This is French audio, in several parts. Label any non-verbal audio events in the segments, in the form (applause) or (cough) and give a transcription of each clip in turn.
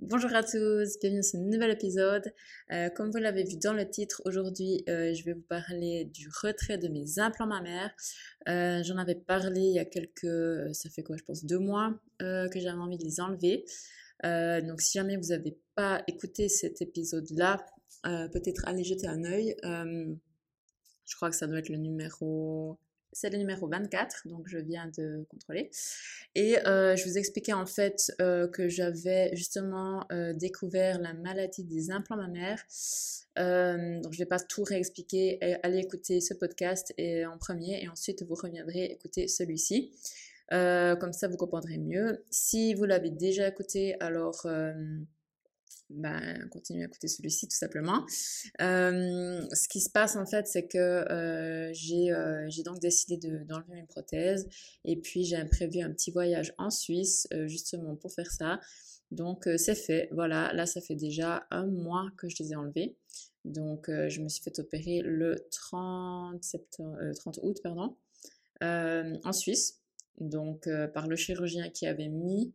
Bonjour à tous, bienvenue dans ce nouvel épisode. Euh, comme vous l'avez vu dans le titre, aujourd'hui euh, je vais vous parler du retrait de mes implants mammaires. Euh, J'en avais parlé il y a quelques, ça fait quoi je pense deux mois que j'avais envie de les enlever. Donc si jamais vous n'avez pas écouté cet épisode-là, peut-être allez jeter un œil. je crois que ça doit être le numéro c'est le numéro 24, donc je viens de contrôler. Et euh, je vous expliquais en fait euh, que j'avais justement euh, découvert la maladie des implants mammaires. donc je ne vais pas tout réexpliquer. Allez écouter ce podcast en premier et ensuite vous reviendrez écouter celui-ci. comme ça vous comprendrez mieux. Si vous l'avez déjà écouté, alors ben, continuez à écouter celui-ci tout simplement. Euh, ce qui se passe en fait, c'est que euh, euh, j'ai donc décidé d'enlever mes prothèses et puis j'ai prévu un petit voyage en Suisse justement pour faire ça. Donc c'est fait, voilà, là ça fait déjà un mois que je les ai enlevées. Donc je me suis fait opérer le 30, septembre, 30 août pardon, en Suisse, donc par le chirurgien qui avait mis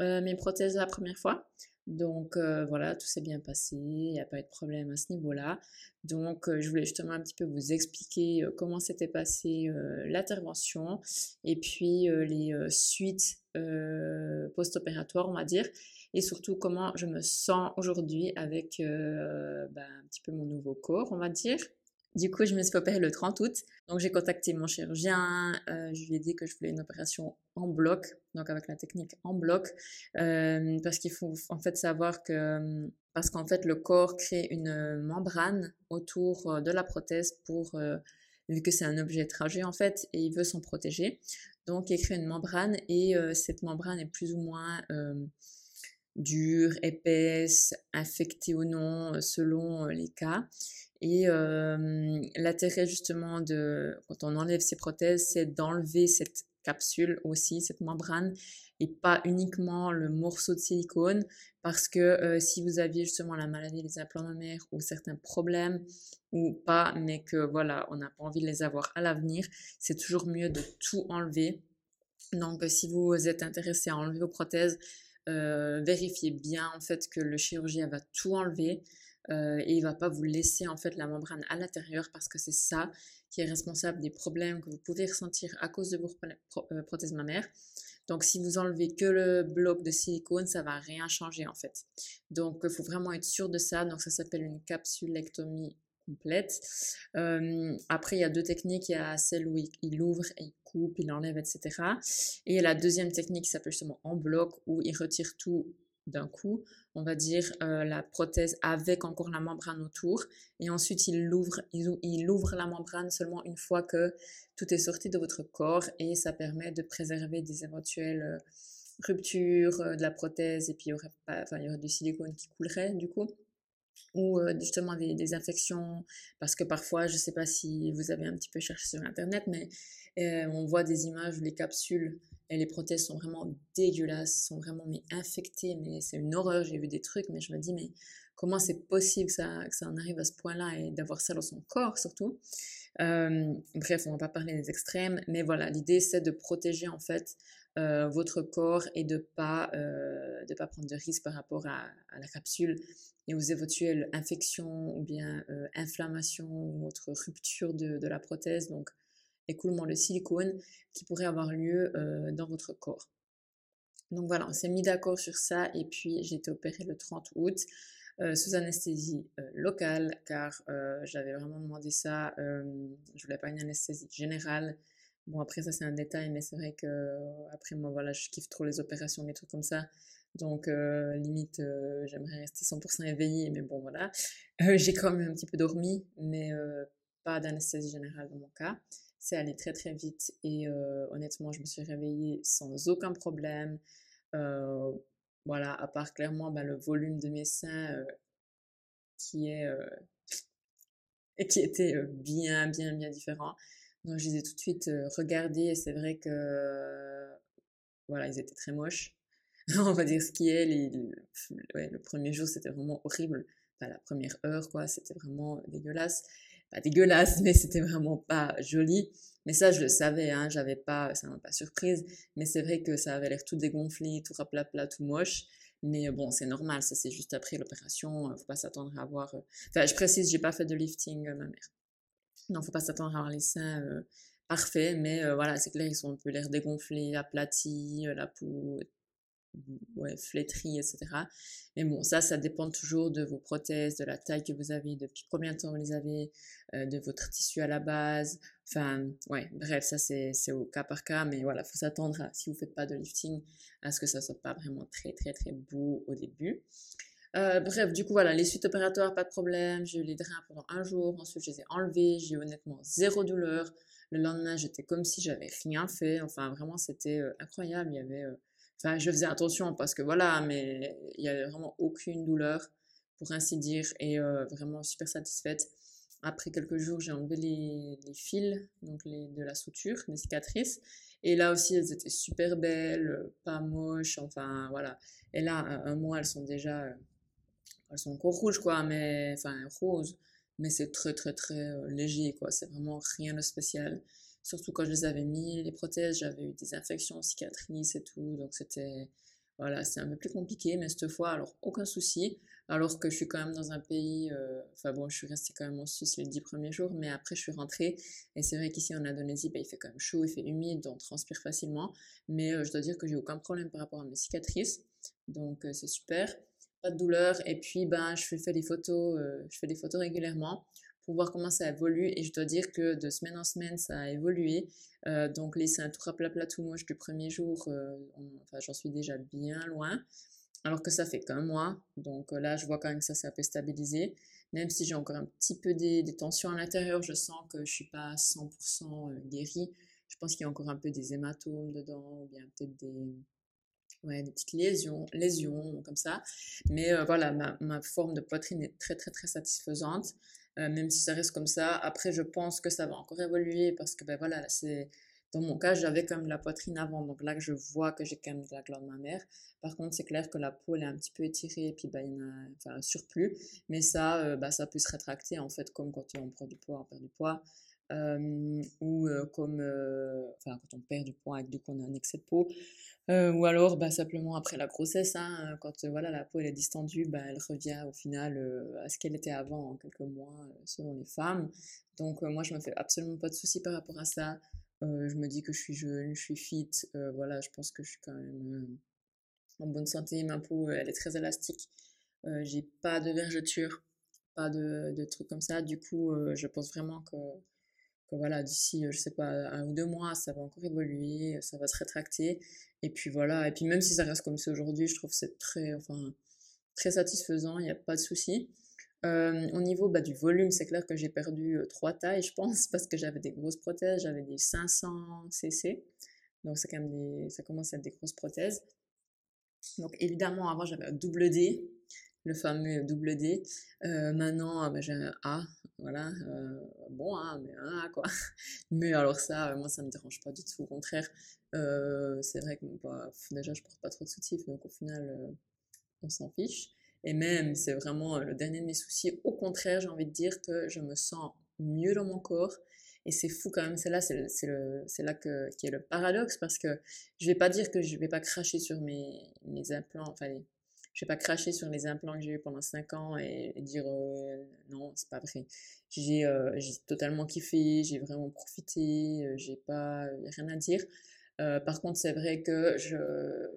mes prothèses la première fois. Donc euh, voilà, tout s'est bien passé, il n'y a pas eu de problème à ce niveau-là. Donc euh, je voulais justement un petit peu vous expliquer euh, comment s'était passée l'intervention et puis les suites post-opératoires, on va dire, et surtout comment je me sens aujourd'hui avec ben, un petit peu mon nouveau corps, on va dire. Du coup, je me suis opérer le 30 août. Donc, j'ai contacté mon chirurgien. Je lui ai dit que je voulais une opération en bloc, donc avec la technique en bloc, euh, parce qu'il faut en fait savoir que, parce qu'en fait, le corps crée une membrane autour de la prothèse pour, euh, vu que c'est un objet étranger en fait, et il veut s'en protéger. Donc, il crée une membrane et cette membrane est plus ou moins dure, épaisse, infectée ou non, selon les cas. Et l'intérêt justement de quand on enlève ces prothèses, c'est d'enlever cette capsule aussi, cette membrane, et pas uniquement le morceau de silicone, parce que si vous aviez justement la maladie des implants mammaires ou certains problèmes, ou pas, mais que voilà, on n'a pas envie de les avoir à l'avenir, c'est toujours mieux de tout enlever. Donc si vous êtes intéressé à enlever vos prothèses, vérifiez bien en fait que le chirurgien va tout enlever. Euh, et il va pas vous laisser en fait la membrane à l'intérieur parce que c'est ça qui est responsable des problèmes que vous pouvez ressentir à cause de vos euh, prothèses mammaires. Donc si vous enlevez que le bloc de silicone, ça va rien changer en fait. Donc il faut vraiment être sûr de ça. Donc ça s'appelle une capsulectomie complète. Euh, après, il y a deux techniques. Il y a celle où il, ouvre il coupe, il enlève, etc. Et la deuxième technique qui s'appelle justement en bloc où il retire tout d'un coup, on va dire euh, la prothèse avec encore la membrane autour. Et ensuite il ouvre, la membrane seulement une fois que tout est sorti de votre corps. Et ça permet de préserver des éventuelles euh, ruptures euh, de la prothèse. Et puis il il y aurait du silicone qui coulerait du coup ou justement des, infections parce que parfois je sais pas si vous avez un petit peu cherché sur internet mais on voit des images où les capsules et les prothèses sont vraiment dégueulasses, sont vraiment mais infectées, mais c'est une horreur. J'ai vu des trucs, mais je me dis, mais comment c'est possible que ça, en arrive à ce point-là et d'avoir ça dans son corps surtout? Bref, on va pas parler des extrêmes, mais voilà, l'idée c'est de protéger en fait euh, votre corps et de pas euh, de pas prendre de risques par rapport à, la capsule et aux éventuelles infections ou bien inflammations ou autre rupture de, la prothèse. Donc écoulement de silicone qui pourrait avoir lieu euh, dans votre corps. Donc voilà, on s'est mis d'accord sur ça et puis j'ai été opérée le 30 août euh, sous anesthésie euh, locale car j'avais vraiment demandé ça. je voulais pas une anesthésie générale. Bon après ça c'est un détail mais c'est vrai que après moi voilà je kiffe trop les opérations des trucs comme ça. Donc limite j'aimerais rester 100% éveillée mais bon voilà. (laughs) j'ai quand même un petit peu dormi mais pas d'anesthésie générale dans mon cas c'est allé très très vite et euh, honnêtement, je me suis réveillée sans aucun problème. Euh, voilà, à part clairement bah, le volume de mes seins euh, qui est (sniffs) qui était bien bien bien différent. Donc je les ai tout de suite regardés et c'est vrai que voilà, ils étaient très moches. (laughs) On va dire ce qui est. le premier jour, c'était vraiment horrible. Enfin, la première heure, quoi, c'était vraiment dégueulasse pas dégueulasse, mais c'était vraiment pas joli. Mais ça, je le savais, hein, j'avais pas, ça m'a pas surprise. Mais c'est vrai que ça avait l'air tout dégonflé, tout raplapla, tout moche. Mais bon, c'est normal, ça c'est juste après l'opération, faut pas s'attendre à avoir... Enfin, je précise, j'ai pas fait de lifting, ma mère. Non, faut pas s'attendre à avoir les seins parfaits, mais voilà, c'est clair, ils sont un peu l'air dégonflés, aplatis, la peau ouais, flétrie, etc. Mais bon, ça, ça dépend toujours de vos prothèses, de la taille que vous avez, depuis combien de temps vous les avez, euh, de votre tissu à la base. Enfin, ouais, bref, ça c'est au cas par cas, mais voilà, faut s'attendre si vous faites pas de lifting, à ce que ça soit pas vraiment très, très, très beau au début. Euh, bref, du coup, voilà, les suites opératoires, pas de problème. J'ai eu les drains pendant un jour. Ensuite, je les ai enlevés. J'ai eu honnêtement zéro douleur. Le lendemain, j'étais comme si j'avais rien fait. Enfin, vraiment, c'était euh, incroyable. Il y avait Enfin, je faisais attention parce que voilà, mais il n'y avait vraiment aucune douleur, pour ainsi dire, et euh, vraiment super satisfaite. Après quelques jours, j'ai enlevé les, fils donc les, de la suture, les cicatrices. Et là aussi, elles étaient super belles, pas moches, enfin voilà. Et là, un mois, elles sont déjà, elles sont encore rouges, quoi, mais enfin roses. Mais c'est très, très, très euh, léger, quoi. C'est vraiment rien de spécial. Surtout quand je les avais mis, les prothèses, j'avais eu des infections, cicatrices et tout. Donc c'était, voilà, c'est un peu plus compliqué. Mais cette fois, alors aucun souci. Alors que je suis quand même dans un pays, euh, enfin bon, je suis restée quand même en Suisse les dix premiers jours, mais après je suis rentrée. Et c'est vrai qu'ici en Indonésie, bah, il fait quand même chaud, il fait humide, on transpire facilement. Mais euh, je dois dire que j'ai aucun problème par rapport à mes cicatrices. Donc c'est super. Pas de douleur. Et puis, ben, je fais des photos, je fais des photos régulièrement pour voir comment ça évolue. Et je dois dire que de semaine en semaine, ça a évolué. Euh, donc les seins tout plat tout moche du premier jour, euh, enfin, j'en suis déjà bien loin. Alors que ça fait qu'un mois. Donc euh, là, je vois quand même que ça s'est un peu stabilisé. Même si j'ai encore un petit peu des, tensions à l'intérieur, je sens que je suis pas 100% guérie. Je pense qu'il y a encore un peu des hématomes dedans, ou bien peut-être des, ouais, des petites lésions, lésions comme ça. Mais voilà, ma, ma, forme de poitrine est très très très satisfaisante. Euh, même si ça reste comme ça. Après, je pense que ça va encore évoluer parce que, ben voilà, c'est dans mon cas, j'avais quand même la poitrine avant, donc là, je vois que j'ai quand même de la glande mammaire. Par contre, c'est clair que la peau, elle est un petit peu étirée, et puis bah, il y a enfin, un surplus. Mais ça, euh, bah, ça peut se rétracter, en fait, comme quand on prend du poids, on perd du poids. Euh, ou comme enfin, quand on perd du poids avec du coup on a un excès de peau. Ou alors, bah, simplement après la grossesse, hein, quand voilà, la peau elle est distendue, bah, elle revient au final à ce qu'elle était avant, en quelques mois, selon les femmes. Donc, moi, je me fais absolument pas de soucis par rapport à ça. je me dis que je suis jeune, je suis fit. voilà, je pense que je suis quand même en bonne santé. Ma peau, elle est très élastique. J'ai pas de vergeture, pas de, de, trucs comme ça. Du coup, je pense vraiment que voilà, d'ici, je sais pas, un ou deux mois, ça va encore évoluer, ça va se rétracter. Et puis voilà, et puis même si ça reste comme c'est aujourd'hui, je trouve que c'est très, enfin, très satisfaisant, il n'y a pas de souci. Euh, au niveau bah, du volume, c'est clair que j'ai perdu euh, trois tailles, je pense, parce que j'avais des grosses prothèses, j'avais des 500 cc, donc ça commence à être des grosses prothèses. Donc évidemment, avant j'avais un double D, le fameux double D. Euh, maintenant, bah, j'ai un A, voilà, euh, bon, hein, mais un A quoi. (laughs) Mais alors ça, moi ça me dérange pas du tout, au contraire. Euh, c'est vrai que bah, déjà je porte pas trop de soutifs, donc au final on s'en fiche. Et même, c'est vraiment le dernier de mes soucis. Au contraire, j'ai envie de dire que je me sens mieux dans mon corps. Et c'est fou quand même, c'est là, c'est, c'est, là que, qui est le paradoxe parce que je vais pas dire que je vais pas cracher sur mes, mes implants, enfin je vais pas cracher sur les implants que j'ai eu pendant 5 ans et, dire euh, non, c'est pas vrai. J'ai euh, totalement kiffé, j'ai vraiment profité, euh, j'ai pas rien à dire. par contre, c'est vrai que je,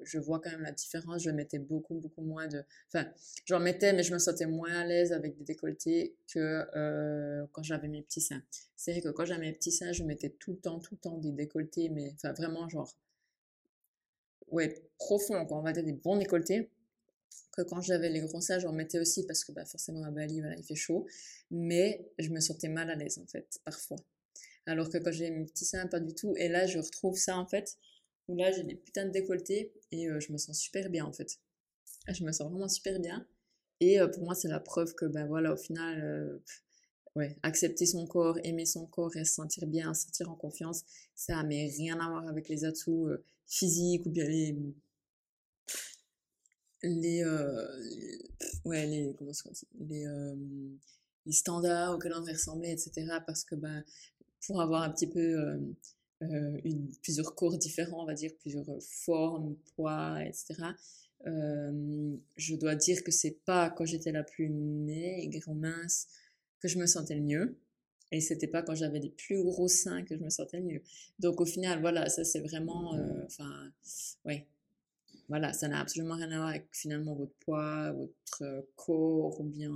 je, vois quand même la différence. Je mettais beaucoup, beaucoup moins de. Enfin, j'en mettais, mais je me sentais moins à l'aise avec des décolletés que quand j'avais mes petits seins. C'est vrai que quand j'avais mes petits seins, je mettais tout le temps, tout le temps des décolletés, mais enfin, vraiment, genre. Ouais, profond, quand on va dire des bons décolletés que quand j'avais les gros seins, j'en mettais aussi parce que bah, forcément à Bali, il fait chaud. Mais je me sentais mal à l'aise en fait, parfois. Alors que quand j'ai mes petits seins, pas du tout. Et là, je retrouve ça en fait, où là, j'ai des putains de décolletés et euh, je me sens super bien en fait. Je me sens vraiment super bien. Et euh, pour moi, c'est la preuve que, ben voilà, au final, euh, ouais, accepter son corps, aimer son corps et se sentir bien, se sentir en confiance, ça n'a rien à voir avec les atouts physiques ou bien les les, euh, ouais, les, comment les, euh, les standards auxquels on devrait ressembler, etc. Parce que ben, pour avoir un petit peu euh, plusieurs corps différents, on va dire, plusieurs formes, poids, etc., je dois dire que c'est pas quand j'étais la plus maigre ou mince que je me sentais le mieux. Et c'était pas quand j'avais des plus gros seins que je me sentais le mieux. Donc au final, voilà, ça c'est vraiment, enfin, ouais, voilà, ça n'a absolument rien à voir avec finalement votre poids, votre corps ou bien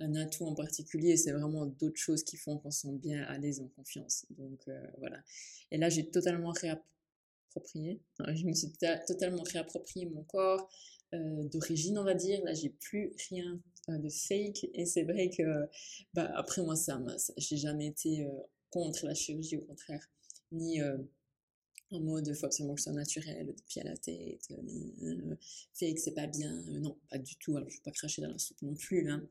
un atout en particulier. C'est vraiment d'autres choses qui font qu'on se sent bien à l'aise, en confiance. Donc voilà. Et là, j'ai totalement réapproprié. (laughs) Je me suis totalement réapproprié mon corps d'origine, on va dire. Là, j'ai plus rien de fake. Et c'est vrai que, bah, après moi, ça, j'ai jamais été contre la chirurgie, au contraire, ni en mode faut absolument que ce soit naturel, de pied à la tête, euh, fake c'est pas bien, non, pas du tout, alors je vais pas cracher dans la soupe non plus, hein.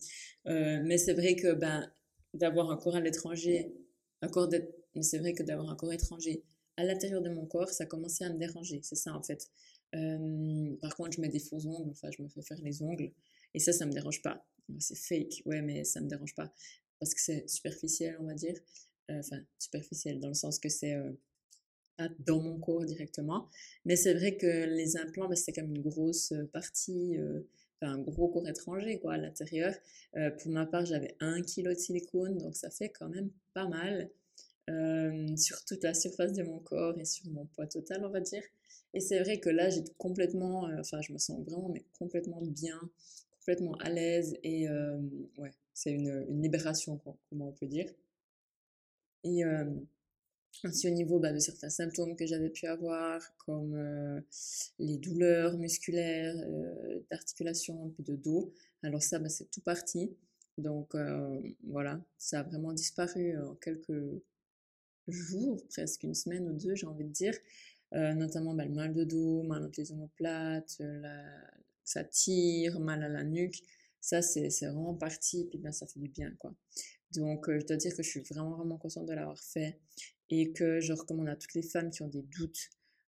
Euh, mais c'est vrai que ben, d'avoir un corps à l'étranger, un corps mais c'est vrai que d'avoir un corps étranger à l'intérieur de mon corps, ça commençait à me déranger, c'est ça en fait. Euh, par contre, je mets des faux ongles, enfin je me fais faire les ongles, et ça, ça me dérange pas. C'est fake, ouais, mais ça me dérange pas, parce que c'est superficiel, on va dire. Enfin, superficiel dans le sens que c'est dans mon corps directement. Mais c'est vrai que les implants, c'est comme une grosse partie, euh, un gros corps étranger quoi, à l'intérieur. Pour ma part, j'avais un kilo de silicone, donc ça fait quand même pas mal sur toute la surface de mon corps et sur mon poids total, on va dire. Et c'est vrai que là, j'ai complètement, enfin, je me sens vraiment, mais complètement bien, complètement à l'aise et ouais, c'est une, une, libération, quoi, comment on peut dire. Et ainsi au niveau bah, de certains symptômes que j'avais pu avoir, comme euh, les douleurs musculaires, euh, d'articulation, un peu de dos. Alors ça, bah, c'est tout parti. Donc euh, voilà, ça a vraiment disparu en quelques jours, presque une semaine ou deux, j'ai envie de dire. notamment bah, le mal de dos, mal entre les omoplates, la... ça tire, mal à la nuque. Ça, c'est vraiment parti, puis ben, ça fait du bien, quoi. Donc, je dois dire que je suis vraiment, vraiment contente de l'avoir fait et que je recommande à toutes les femmes qui ont des doutes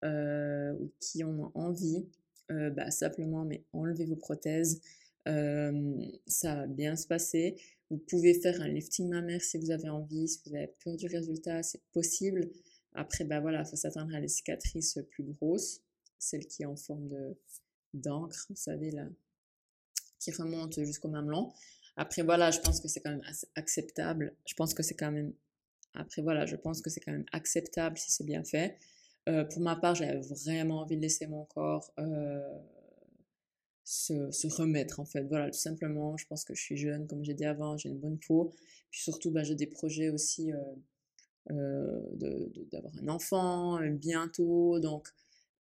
euh, ou qui ont envie, euh, bah, simplement, mais enlevez vos prothèses. Euh, ça va bien se passer. Vous pouvez faire un lifting mammaire si vous avez envie, si vous avez peur du résultat, c'est possible. Après, bah voilà, il faut s'attendre à les cicatrices plus grosses, celles qui sont en forme de d'encre, vous savez, là, qui remontent jusqu'au mamelon. Après, voilà, je pense que c'est quand même acceptable. Je pense que c'est quand même après, voilà, je pense que c'est quand même acceptable si c'est bien fait. Euh, pour ma part, j'avais vraiment envie de laisser mon corps euh, se, remettre, en fait. Voilà, tout simplement, je pense que je suis jeune, comme j'ai dit avant, j'ai une bonne peau. Puis surtout, bah, j'ai des projets aussi euh, d'avoir un enfant bientôt. Donc,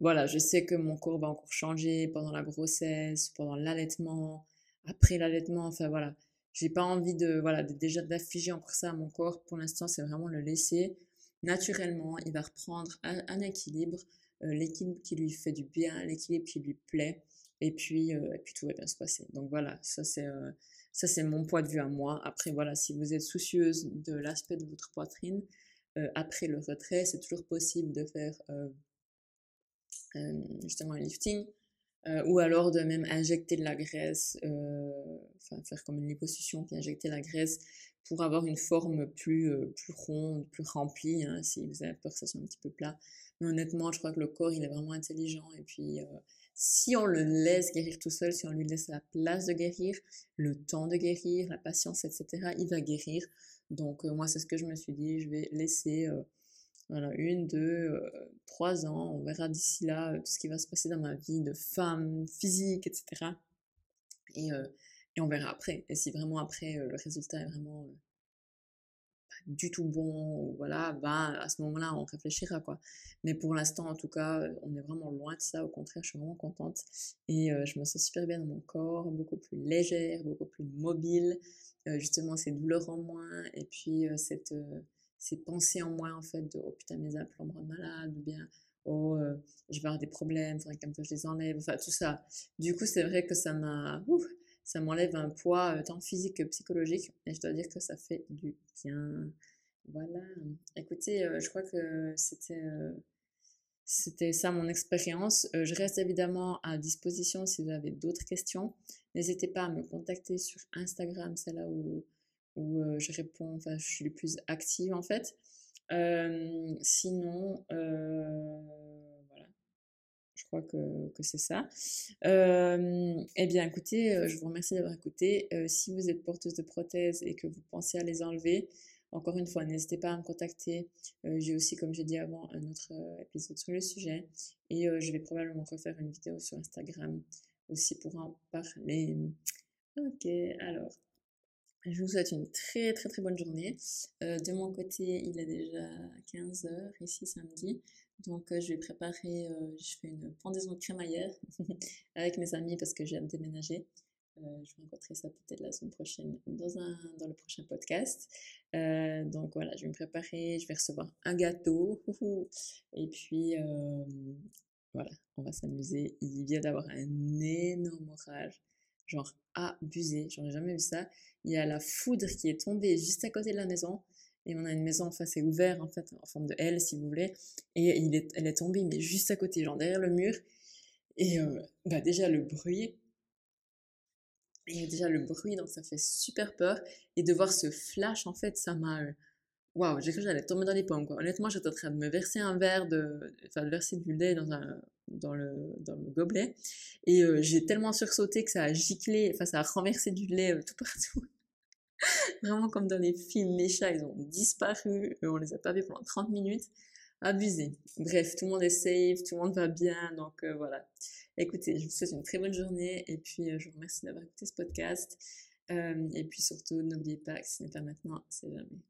voilà, je sais que mon corps va encore changer pendant la grossesse, pendant l'allaitement, après l'allaitement, enfin voilà j'ai pas envie de voilà déjà d'afficher encore ça à mon corps. Pour l'instant c'est vraiment le laisser naturellement. Il va reprendre un, équilibre euh, l'équilibre qui lui fait du bien l'équilibre qui lui plaît. Et puis euh, et puis tout va bien se passer. Donc voilà ça c'est euh, ça c'est mon point de vue à moi. Après voilà si vous êtes soucieuse de l'aspect de votre poitrine après le retrait c'est toujours possible de faire justement un lifting euh, ou alors de même injecter de la graisse, euh, faire comme une liposuction puis injecter la graisse pour avoir une forme plus, euh, plus ronde, plus remplie, hein, si vous avez peur que ça soit un petit peu plat. Mais honnêtement, je crois que le corps, il est vraiment intelligent et puis si on le laisse guérir tout seul, si on lui laisse la place de guérir, le temps de guérir, la patience, etc., il va guérir. Donc moi, c'est ce que je me suis dit, je vais laisser voilà, une, deux, euh, trois ans. On verra d'ici là euh, tout ce qui va se passer dans ma vie de femme, physique, etc. Et, euh, et on verra après. Et si vraiment après le résultat est vraiment pas du tout bon, voilà, ben à ce moment-là on réfléchira quoi. Mais pour l'instant en tout cas, on est vraiment loin de ça. Au contraire, je suis vraiment contente et je me sens super bien dans mon corps, beaucoup plus légère, beaucoup plus mobile. justement, ces douleurs en moins et puis cette ces pensées en moi en fait de oh putain mes implants me rendent malade ou bien oh euh, je vais avoir des problèmes faudrait même que je les enlève enfin tout ça du coup c'est vrai que ça m'a ça m'enlève un poids euh, tant physique que psychologique et je dois dire que ça fait du bien voilà écoutez euh, je crois que c'était c'était ça mon expérience. je reste évidemment à disposition si vous avez d'autres questions. N'hésitez pas à me contacter sur Instagram, c'est là où où euh, je réponds, enfin je suis le plus active en fait. Euh, sinon, euh, crois que, que c'est ça. Euh, eh bien, écoutez, je vous remercie d'avoir écouté. si vous êtes porteuse de prothèses et que vous pensez à les enlever, encore une fois, n'hésitez pas à me contacter. j'ai aussi, comme j'ai dit avant, un autre épisode sur le sujet. Et je vais probablement refaire une vidéo sur Instagram aussi pour en parler. Ok, alors, je vous souhaite une très très très bonne journée. Euh, de mon côté, il est déjà 15h ici samedi. Donc euh, je vais préparer, euh, je fais une pendaison de crémaillère (laughs) avec mes amis parce que j'ai déménager. je vais rencontrer ça peut-être la semaine prochaine dans, un, dans le prochain podcast. donc voilà, je vais me préparer, je vais recevoir un gâteau. (laughs) Et puis voilà, on va s'amuser. Il vient d'avoir un énorme orage genre abusé, j'en ai jamais vu ça. Il y a la foudre qui est tombée juste à côté de la maison. Et on a une maison en face, c'est ouvert en fait, en forme de L si vous voulez. Et il est, elle est tombée, mais juste à côté, genre derrière le mur. Et euh, bah déjà le bruit. Et déjà le bruit, donc ça fait super peur. Et de voir ce flash, en fait, ça m'a. Euh, waouh, j'ai cru que j'allais tomber dans les pommes. Quoi. Honnêtement, j'étais en train de me verser un verre, de, enfin, de verser du lait dans un, dans le, dans le gobelet. Et euh, j'ai tellement sursauté que ça a giclé, enfin ça a renversé du lait tout (laughs) partout. (laughs) Vraiment comme dans les films, les chats, ils ont disparu, on les a pas vus pendant 30 minutes. Abusé. Bref, tout le monde est safe, tout le monde va bien, donc euh, voilà. Écoutez, je vous souhaite une très bonne journée et puis je vous remercie d'avoir écouté ce podcast. et puis surtout, n'oubliez pas que ce n'est pas maintenant, c'est jamais.